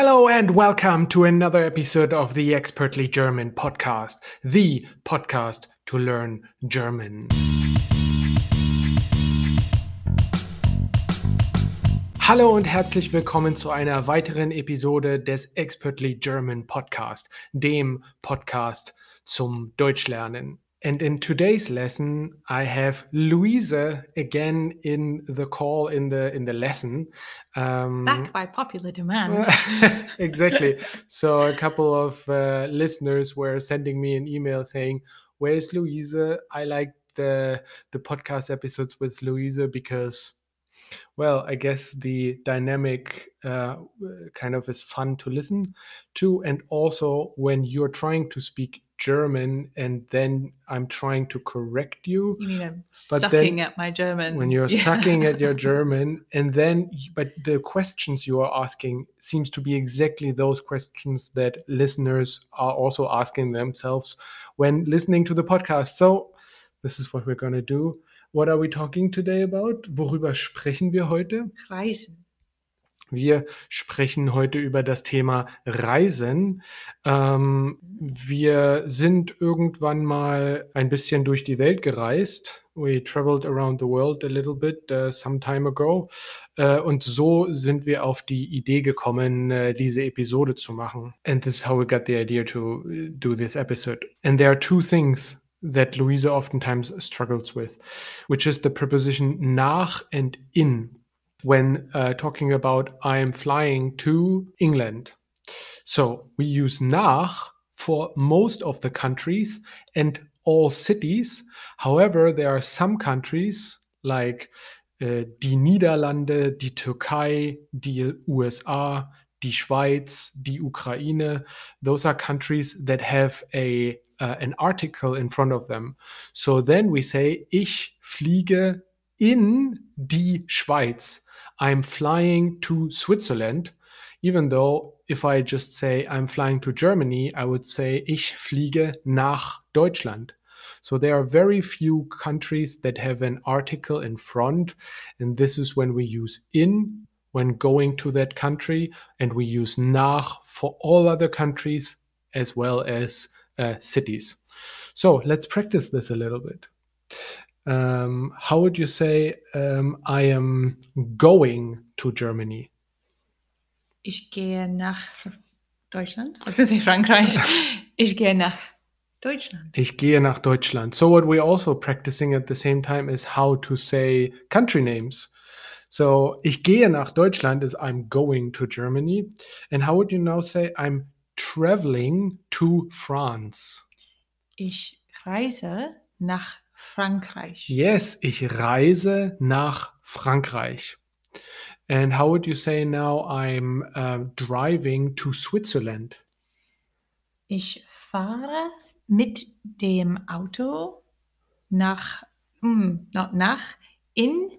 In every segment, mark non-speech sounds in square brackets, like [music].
Hello and welcome to another episode of the Expertly German podcast, the podcast to learn German. Hallo und herzlich willkommen zu einer weiteren Episode des Expertly German Podcast, dem Podcast zum Deutschlernen. And in today's lesson, I have Louisa again in the call in the in the lesson. Um, Back by popular demand. [laughs] exactly. so a couple of uh, listeners were sending me an email saying, "Where's Louisa? I like the the podcast episodes with Louisa because." Well, I guess the dynamic uh, kind of is fun to listen to. And also, when you're trying to speak German and then I'm trying to correct you. You mean I'm but sucking then, at my German? When you're [laughs] yeah. sucking at your [laughs] German, and then, but the questions you are asking seems to be exactly those questions that listeners are also asking themselves when listening to the podcast. So, this is what we're going to do. What are we talking today about? Worüber sprechen wir heute? Reisen. Wir sprechen heute über das Thema Reisen. Ähm, wir sind irgendwann mal ein bisschen durch die Welt gereist. We traveled around the world a little bit uh, some time ago. Uh, und so sind wir auf die Idee gekommen, uh, diese Episode zu machen. And this is how we got the idea to uh, do this episode. And there are two things that Louisa oftentimes struggles with, which is the preposition nach and in when uh, talking about I'm flying to England. So we use nach for most of the countries and all cities. However, there are some countries like uh, die Niederlande, die Türkei, die USA, die Schweiz, die Ukraine. Those are countries that have a uh, an article in front of them. So then we say ich fliege in die Schweiz. I'm flying to Switzerland, even though if I just say I'm flying to Germany, I would say ich fliege nach Deutschland. So there are very few countries that have an article in front, and this is when we use in when going to that country, and we use nach for all other countries as well as uh, cities. So let's practice this a little bit. Um, how would you say um, I am going to Germany? Ich gehe nach Deutschland. Was bin ich Frankreich? [laughs] Ich gehe nach Deutschland. Ich gehe nach Deutschland. So what we're also practicing at the same time is how to say country names. So ich gehe nach Deutschland is I'm going to Germany. And how would you now say I'm traveling to France? Ich reise nach Frankreich. Yes, ich reise nach Frankreich. And how would you say now I'm uh, driving to Switzerland? Ich fahre mit dem Auto nach, mm, nach in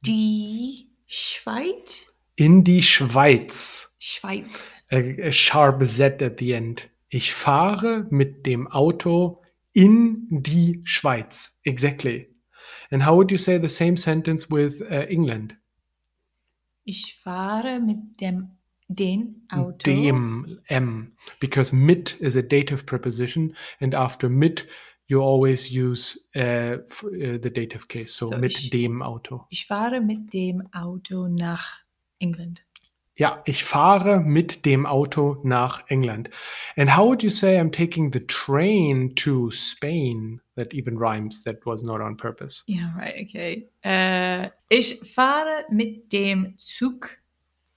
die Schweiz. In die Schweiz. Schweiz. A, a sharp Z at the end. Ich fahre mit dem Auto in die Schweiz. Exactly. And how would you say the same sentence with uh, England? Ich fahre mit dem den Auto. Dem M. Because mit is a dative preposition, and after mit you always use uh, uh, the dative case. So, so mit ich, dem Auto. Ich fahre mit dem Auto nach England. Ja, ich fahre mit dem Auto nach England. And how would you say I'm taking the train to Spain? That even rhymes. That was not on purpose. Ja, right, okay. Äh, ich fahre mit dem Zug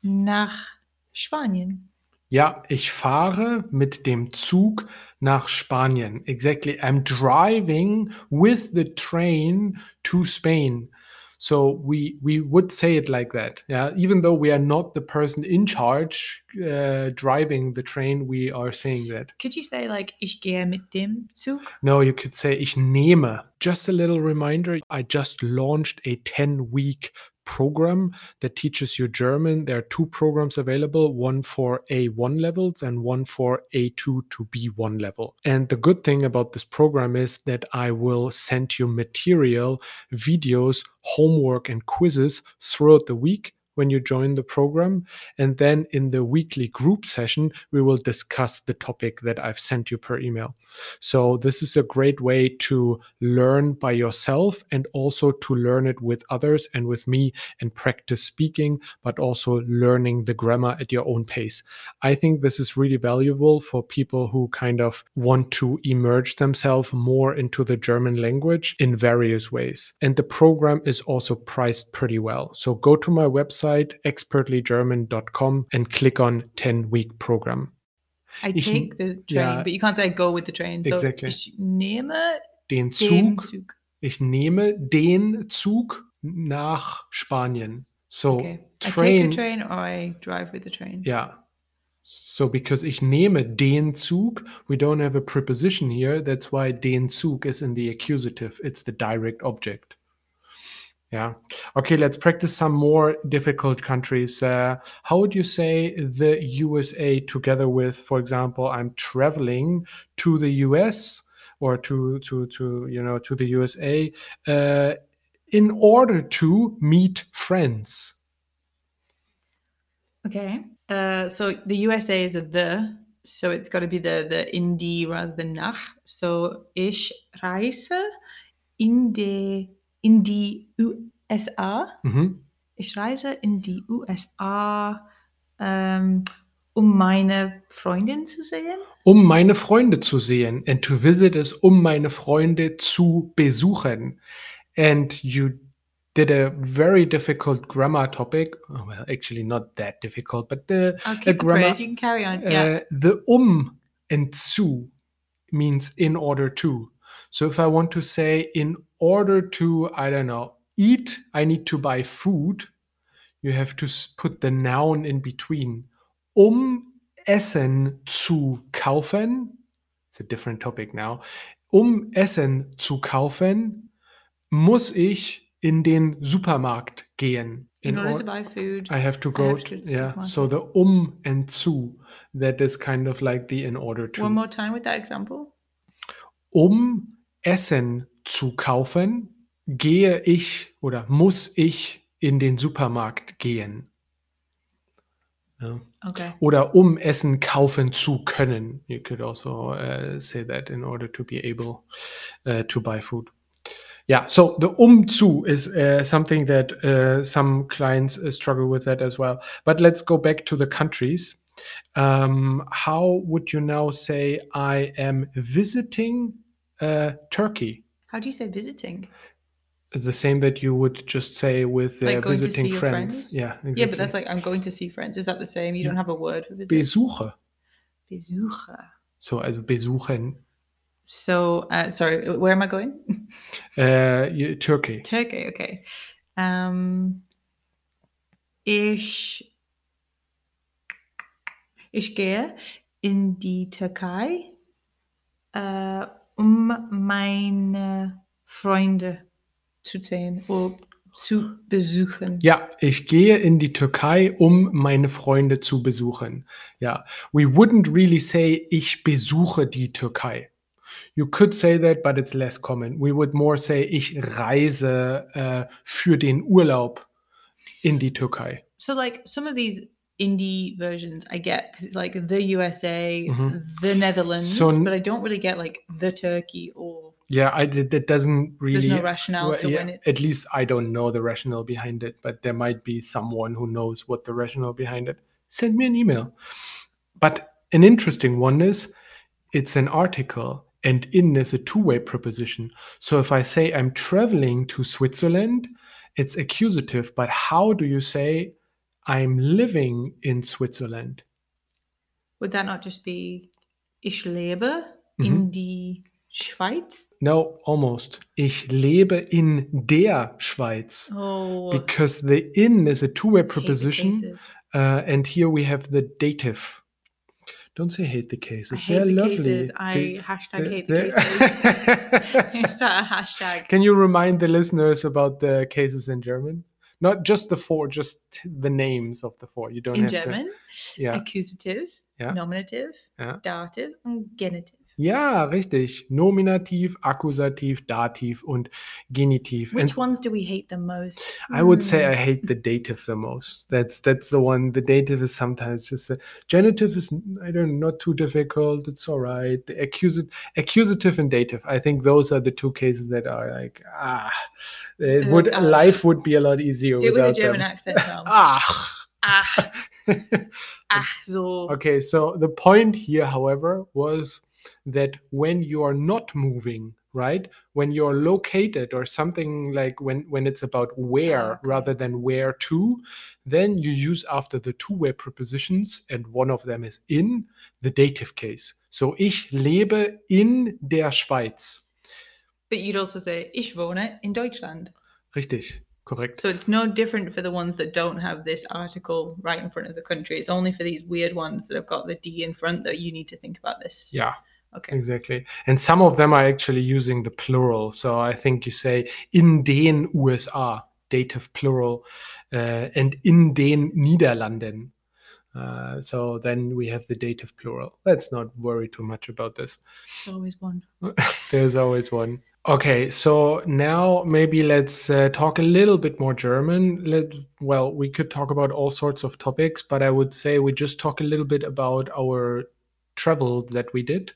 nach Spanien. Ja, ich fahre mit dem Zug nach Spanien. Exactly. I'm driving with the train to Spain. So we we would say it like that. Yeah, even though we are not the person in charge uh, driving the train, we are saying that. Could you say like ich gehe mit dem Zug? No, you could say ich nehme. Just a little reminder, I just launched a 10 week program that teaches you German. There are two programs available one for A1 levels and one for A2 to B1 level. And the good thing about this program is that I will send you material, videos, homework, and quizzes throughout the week when you join the program. And then in the weekly group session, we will discuss the topic that I've sent you per email. So this is a great way to learn by yourself and also to learn it with others and with me and practice speaking, but also learning the grammar at your own pace. I think this is really valuable for people who kind of want to emerge themselves more into the German language in various ways. And the program is also priced pretty well. So go to my website, expertlygerman.com, and click on 10 week program. I Ich- take the train, ja. but you can't say I go with the train. So Exactly. ich nehme Den den Zug, Zug. ich nehme den Zug nach Spanien. So Okay. I take train, the train or I drive with the train. yeah. So because ich nehme den Zug, we don't have a preposition here. That's why den Zug is in the accusative. It's the direct object. Yeah. Okay, let's practice some more difficult countries. Uh, how would you say the USA together with, for example, I'm traveling to the US or to to to you know to the USA uh, in order to meet friends. Okay. Uh, so the USA is a the, so it's got to be the the in die rather than nach. So ich reise in die in die USA. Mhm. Ich reise in die USA, ähm, um meine Freundin zu sehen. Um meine Freunde zu sehen. And to visit is um meine Freunde zu besuchen. And you did a very difficult grammar topic. Oh, well, actually not that difficult, but the keep the grammar. praise. You can carry on. yeah. Uh, the um and zu means in order to. So if I want to say in order to, I don't know, eat, I need to buy food, you have to put the noun in between. Um Essen zu kaufen, it's a different topic now. Um Essen zu kaufen, muss ich in den Supermarkt gehen. In, order or- to buy food. I have to go. have to, to the yeah. So the um and zu, that is kind of like the in order to. One more time with that example. Um Essen zu kaufen, gehe ich oder muss ich in den Supermarkt gehen. Ja. Okay. Oder um Essen kaufen zu können. You could also uh, say that in order to be able uh, to buy food. Yeah, so the um zu is uh, something that uh, some clients uh, struggle with that as well. But let's go back to the countries. Um, how would you now say I am visiting uh, Turkey? How do you say visiting? It's the same that you would just say with uh, Like visiting friends. friends? Yeah, exactly. Yeah, but that's like I'm going to see friends. Is that the same? You don't have a word for visit. Besuche. Besucher. So also besuchen. So, uh, sorry, where am I going? [laughs] Uh, you- Turkey. Turkey. Okay. Um, ich ich gehe in die Türkei, äh, um meine Freunde zu sehen oder zu besuchen. Ja, ich gehe in die Türkei, um meine Freunde zu besuchen. Ja, we wouldn't really say ich besuche die Türkei. You could say that, but it's less common. We would more say ich reise äh, für den Urlaub in die Türkei. So, like some of these indie versions, I get because it's like the USA, Mhm. the Netherlands, So but I don't really get like the Turkey or Yeah, I did, that doesn't really there's no rationale to yeah, when it's At least I don't know the rationale behind it, but there might be someone who knows what the rationale behind it. Send me an email. But an interesting one is it's an article and in is a two-way preposition. So if I say I'm traveling to Switzerland, it's accusative, but how do you say I'm living in Switzerland? Would that not just be Ich lebe Mhm. in die Schweiz? No, almost. Ich lebe in der Schweiz. Oh, Because the in is a two-way preposition. Uh, and here we have the dative. Don't say hate the cases. I hate They're the lovely. cases. I They- hashtag they- hate the cases. Start [laughs] [laughs] a hashtag. Can you remind the listeners about the cases in German? Not just the four, just the names of the four. You don't In have German, To, yeah. accusative, Yeah. nominative, Yeah. dative, and genitive. Ja, richtig. Nominativ, Akkusativ, Dativ und Genitiv. Which And ones do we hate the most? I would say Hmm. I hate the dative the most. That's that's the one. The dative is sometimes just a genitive is I don't know, not too difficult. It's all right. The accusative, accusative and dative. I think those are the two cases that are like ah, it would ah. life would be a lot easier Do it with a German them. accent. [laughs] Ah. Ach, ach, [laughs] so. Okay, so the point here, however, was that when you are not moving, right? When you're located or something like when when it's about where ah, okay. rather than where to, then you use after the two-way prepositions and one of them is in the dative case. So ich lebe in der Schweiz. But you'd also say, ich wohne in Deutschland. Richtig, korrekt. So it's no different for the ones that don't have this article right in front of the country. It's only for these weird ones that have got the D in front that you need to think about this. yeah. Okay. Exactly. And some of them are actually using the plural. So I think you say in den USA, dative plural, uh, and in den Niederlanden. Uh, so then we have the dative plural. Let's not worry too much about this. There's always one. [laughs] There's always one. Okay, so now maybe let's uh, talk a little bit more German. Let well, we could talk about all sorts of topics, but I would say we just talk a little bit about our travel that we did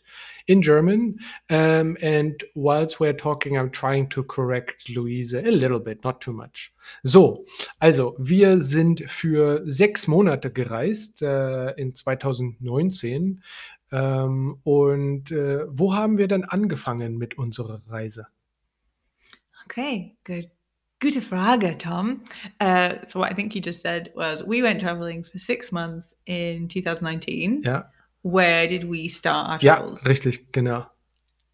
in German. Um, and whilst we're talking, I'm trying to correct Luise a little bit, not too much. So, also wir sind für sechs Monate gereist äh, in 2019. Ähm, und äh, wo haben wir dann angefangen mit unserer Reise? Okay, good. Gute Frage, Tom. Uh, so what I think you just said was we went traveling for six months in 2019. Ja, Where did we start our ja travels? richtig, genau.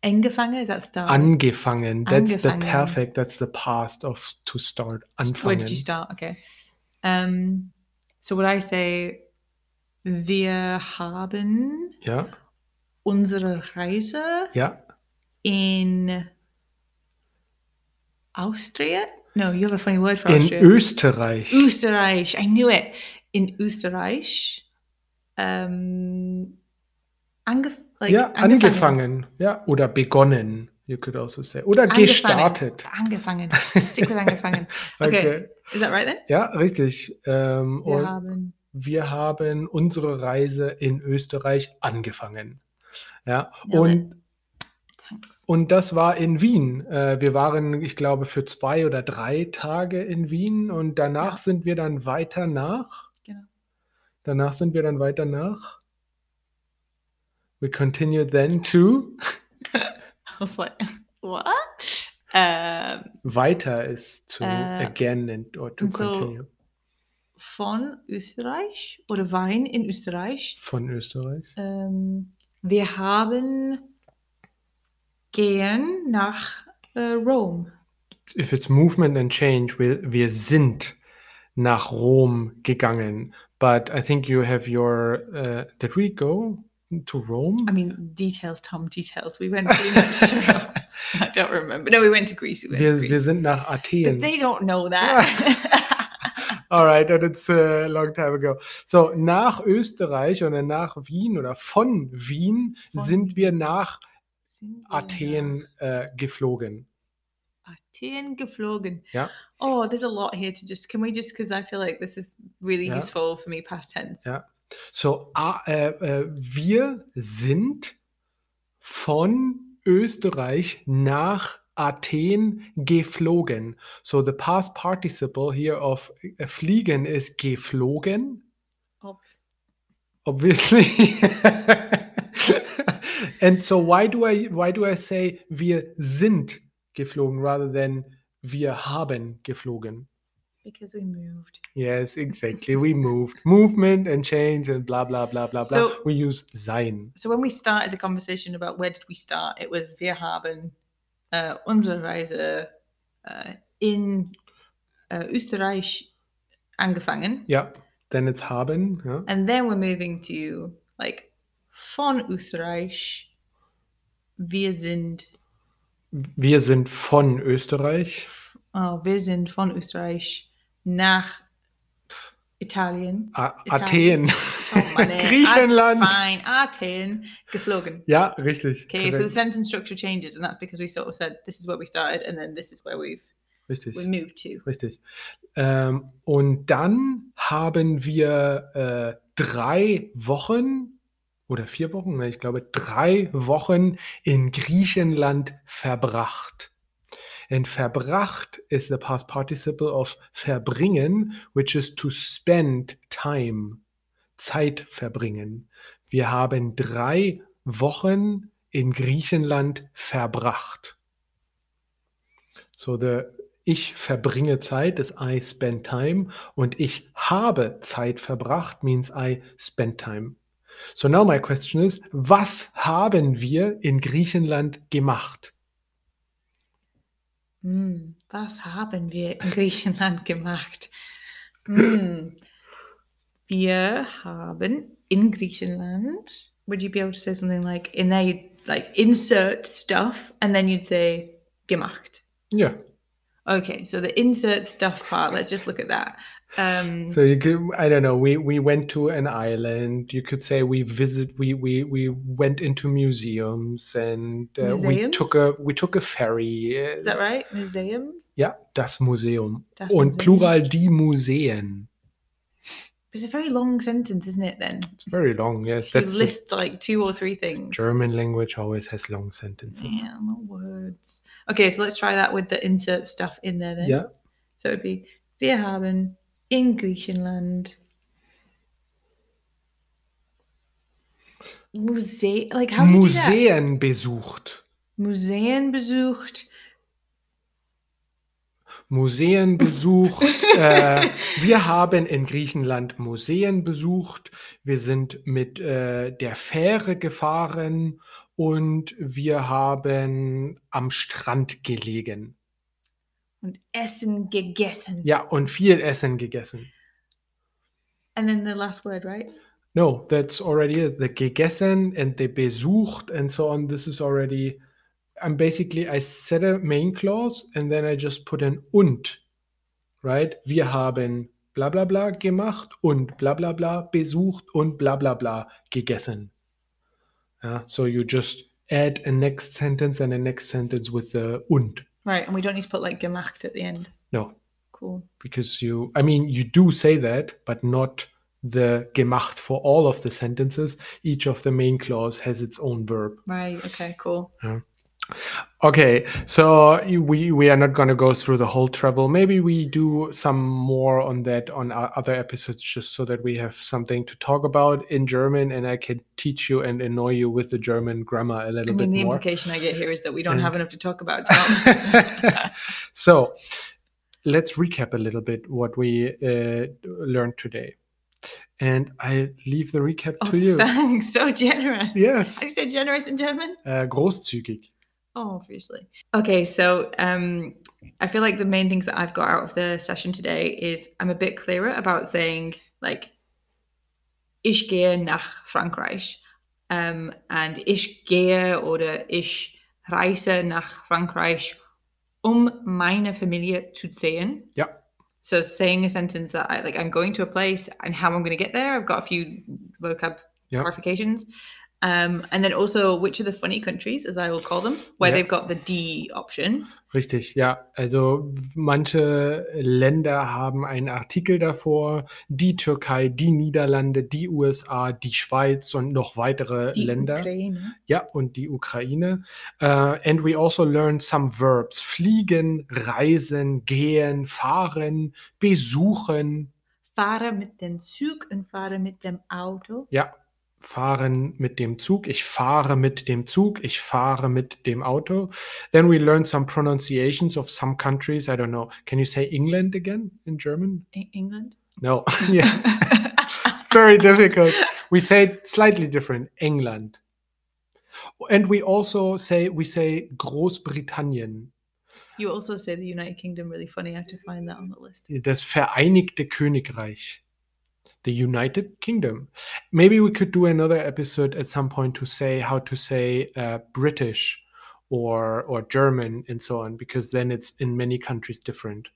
Angefangen, is that start? Angefangen. That's the Angefangen. perfect, that's the past of to start. Where Anfangen. did you start? Okay. Um, so would I say, wir haben Ja, unsere Reise ja. in Austria? No, you have a funny word for In Austria. Österreich. Österreich. I knew it. In Österreich. Um, angef like ja, angefangen. Ja, oder begonnen. You could also say. Oder Angefangen. gestartet. Angefangen. [laughs] Stick with angefangen. Okay. Okay. Is that right then? Ja, richtig. Ähm, Wir haben. wir haben unsere Reise in Österreich angefangen. Ja, und. Und das war in Wien. Äh, wir waren, ich glaube, für zwei oder drei Tage in Wien und danach Ja. sind wir dann weiter nach. Genau. Danach sind wir dann weiter nach. We continue then to. I was like, what? Um, Weiter ist to Äh, again and, or to so- continue. von Österreich oder Wein in Österreich. Von Österreich. Ähm, wir haben gehen nach äh, Rom. If it's movement and change, wir, wir sind nach Rom gegangen. But I think you have your. Uh, did we go to Rome? I mean, details, Tom, details. We went pretty much to Rome. [laughs] I don't remember. No, we went to Greece. We went to Wir, Greece. wir sind nach but Athen. they don't know that. [laughs] All right, and it's a long time ago. So, nach Österreich oder nach Wien oder von Wien Von sind wir nach Sind wir Athen äh, geflogen. nach Athen geflogen. Ja. Oh, there's a lot here to just. Can we just? Because I feel like this is really Ja. useful for me, past tense. Ja. So, a, äh, äh, wir sind von Österreich nach Athen geflogen. So, the past participle here of äh, fliegen is geflogen. Oops. obviously [laughs] and so why do i why do i say wir sind geflogen rather than wir haben geflogen Because we moved. yes [laughs] exactly we moved movement and change and blah blah blah blah blah So- we use sein So when we started the conversation about where did we start, it was wir haben uh, unsere Reise uh, in uh, Österreich angefangen, Yeah. then it's haben ja. and then we're moving to like von Österreich. Wir sind, wir sind von österreich oh, wir sind von Österreich nach Italien. A Italien. Athen. Oh Mann. [laughs] Griechenland. Fine. Athen. Geflogen. Ja, richtig. Okay, so the sentence structure changes, and that's because we sort of said this is where we started, and then this is where we've richtig. we moved to. Richtig. Ähm, und dann haben wir äh, drei Wochen oder vier Wochen, ne, ich glaube drei Wochen in Griechenland verbracht. And verbracht is the past participle of verbringen, which is to spend time, Zeit verbringen. Wir haben drei Wochen in Griechenland verbracht. So the ich verbringe Zeit, das I spend time und ich habe Zeit verbracht means I spent time. So now my question is, was haben wir in Griechenland gemacht? Hm, was haben wir in Griechenland gemacht? Hm, wir haben in Griechenland. Would you be able to say something like in there? You'd like insert stuff, and then you'd say gemacht. Ja, Okay, so the insert stuff part. Let's just look at that. Um, so you could, I don't know, we, we went to an island. You could say we visit, we, we, we went into museums and uh, we took a, we took a ferry. is that right? Museum. Ja, das Museum. Das Und Museum. Plural die Museen. It's a very long sentence, isn't it? Then It's very long, yes. you That's list like two or three things. German language always has long sentences. Yeah, no words. Okay, so let's try that with the insert stuff in there then. Yeah. So it'd be Wir haben in Griechenland Muse like how do you do that? Museen besucht. Museen besucht. Museen besucht. [laughs] äh, wir haben in Griechenland Museen besucht. Wir sind mit äh, der Fähre gefahren und wir haben am Strand gelegen. Und Essen gegessen. Ja, und viel Essen gegessen. And then the last word, right? No, that's already it. The gegessen and the besucht and so on. This is already. I'm basically I set a main clause and then I just put an und, right? Wir haben bla bla bla gemacht und bla bla bla besucht und bla bla bla gegessen. Yeah, so you just add a next sentence and a next sentence with the und. Right, and we don't need to put like gemacht at the end. No, Cool. because you i mean you do say that but not the gemacht for all of the sentences each of the main clause has its own verb Right, okay, cool. Okay so we we are not going to go through the whole travel maybe we do some more on that on our other episodes just so that we have something to talk about in german and i can teach you and annoy you with the german grammar a little mean, bit the more The implication I get here is that we don't And- have enough to talk about. [laughs] Tom. [laughs] so let's recap a little bit what we uh, learned today and i leave the recap oh, to you thanks. So generous. yes you say generous in German? uh, großzügig Oh, obviously. Okay, so um, I feel like the main things that I've got out of the session today is I'm a bit clearer about saying like ich gehe nach Frankreich um, and ich gehe oder ich reise nach Frankreich, um meine Familie zu sehen. Yeah. So saying a sentence that I like, I'm going to a place and how I'm going to get there. I've got a few vocab Yeah. clarifications. Um, and then also which are the funny countries, as I will call them, where Yeah. they've got the D option. Richtig, ja. Also manche Länder haben einen Artikel davor, die Türkei, die Niederlande, die USA, die Schweiz und noch weitere Die Länder. Ukraine. Ja, und die Ukraine. Uh, and we also learned some verbs. Fliegen, reisen, gehen, fahren, besuchen. Fahre mit dem Zug und fahre mit dem Auto. Ja, fahren mit dem Zug. Ich fahre mit dem Zug. Ich fahre mit dem Auto. Then we learned some pronunciations of some countries. I don't know. Can you say England again in German? E- England. No. [laughs] yeah. Very difficult. We say it slightly different. England. And we also say we say Großbritannien. you also say the United Kingdom really funny. I have to find that on the list. Das Vereinigte Königreich. The United Kingdom. Maybe we could do another episode at some point to say how to say uh, British or or German and so on, because then it's in many countries different.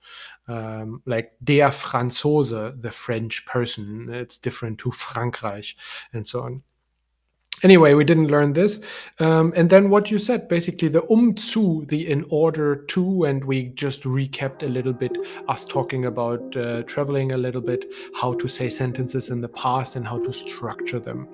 Um, like der Franzose, the French person, it's different to Frankreich and so on anyway, we didn't learn this. Um, and then what you said, basically the um zu, the in order to, and we just recapped a little bit us talking about uh, traveling a little bit, how to say sentences in the past and how to structure them.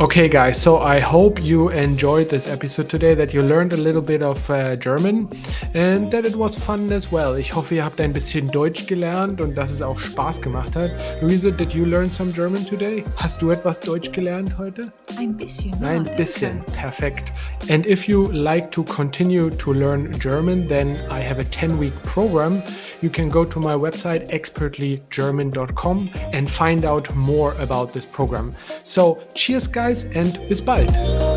Okay, guys, so I hope you enjoyed this episode today, that you learned a little bit of uh, German and that it was fun as well. Ich hoffe, ihr habt ein bisschen Deutsch gelernt und dass es auch Spaß gemacht hat. Luise, did you learn some German today? Hast du etwas Deutsch gelernt heute? Ein bisschen. Ein bisschen. Perfekt. And if you like to continue to learn German, then I have a 10 week program. You can go to my website expertlygerman.com and find out more about this program. So, cheers, guys, and bis bald.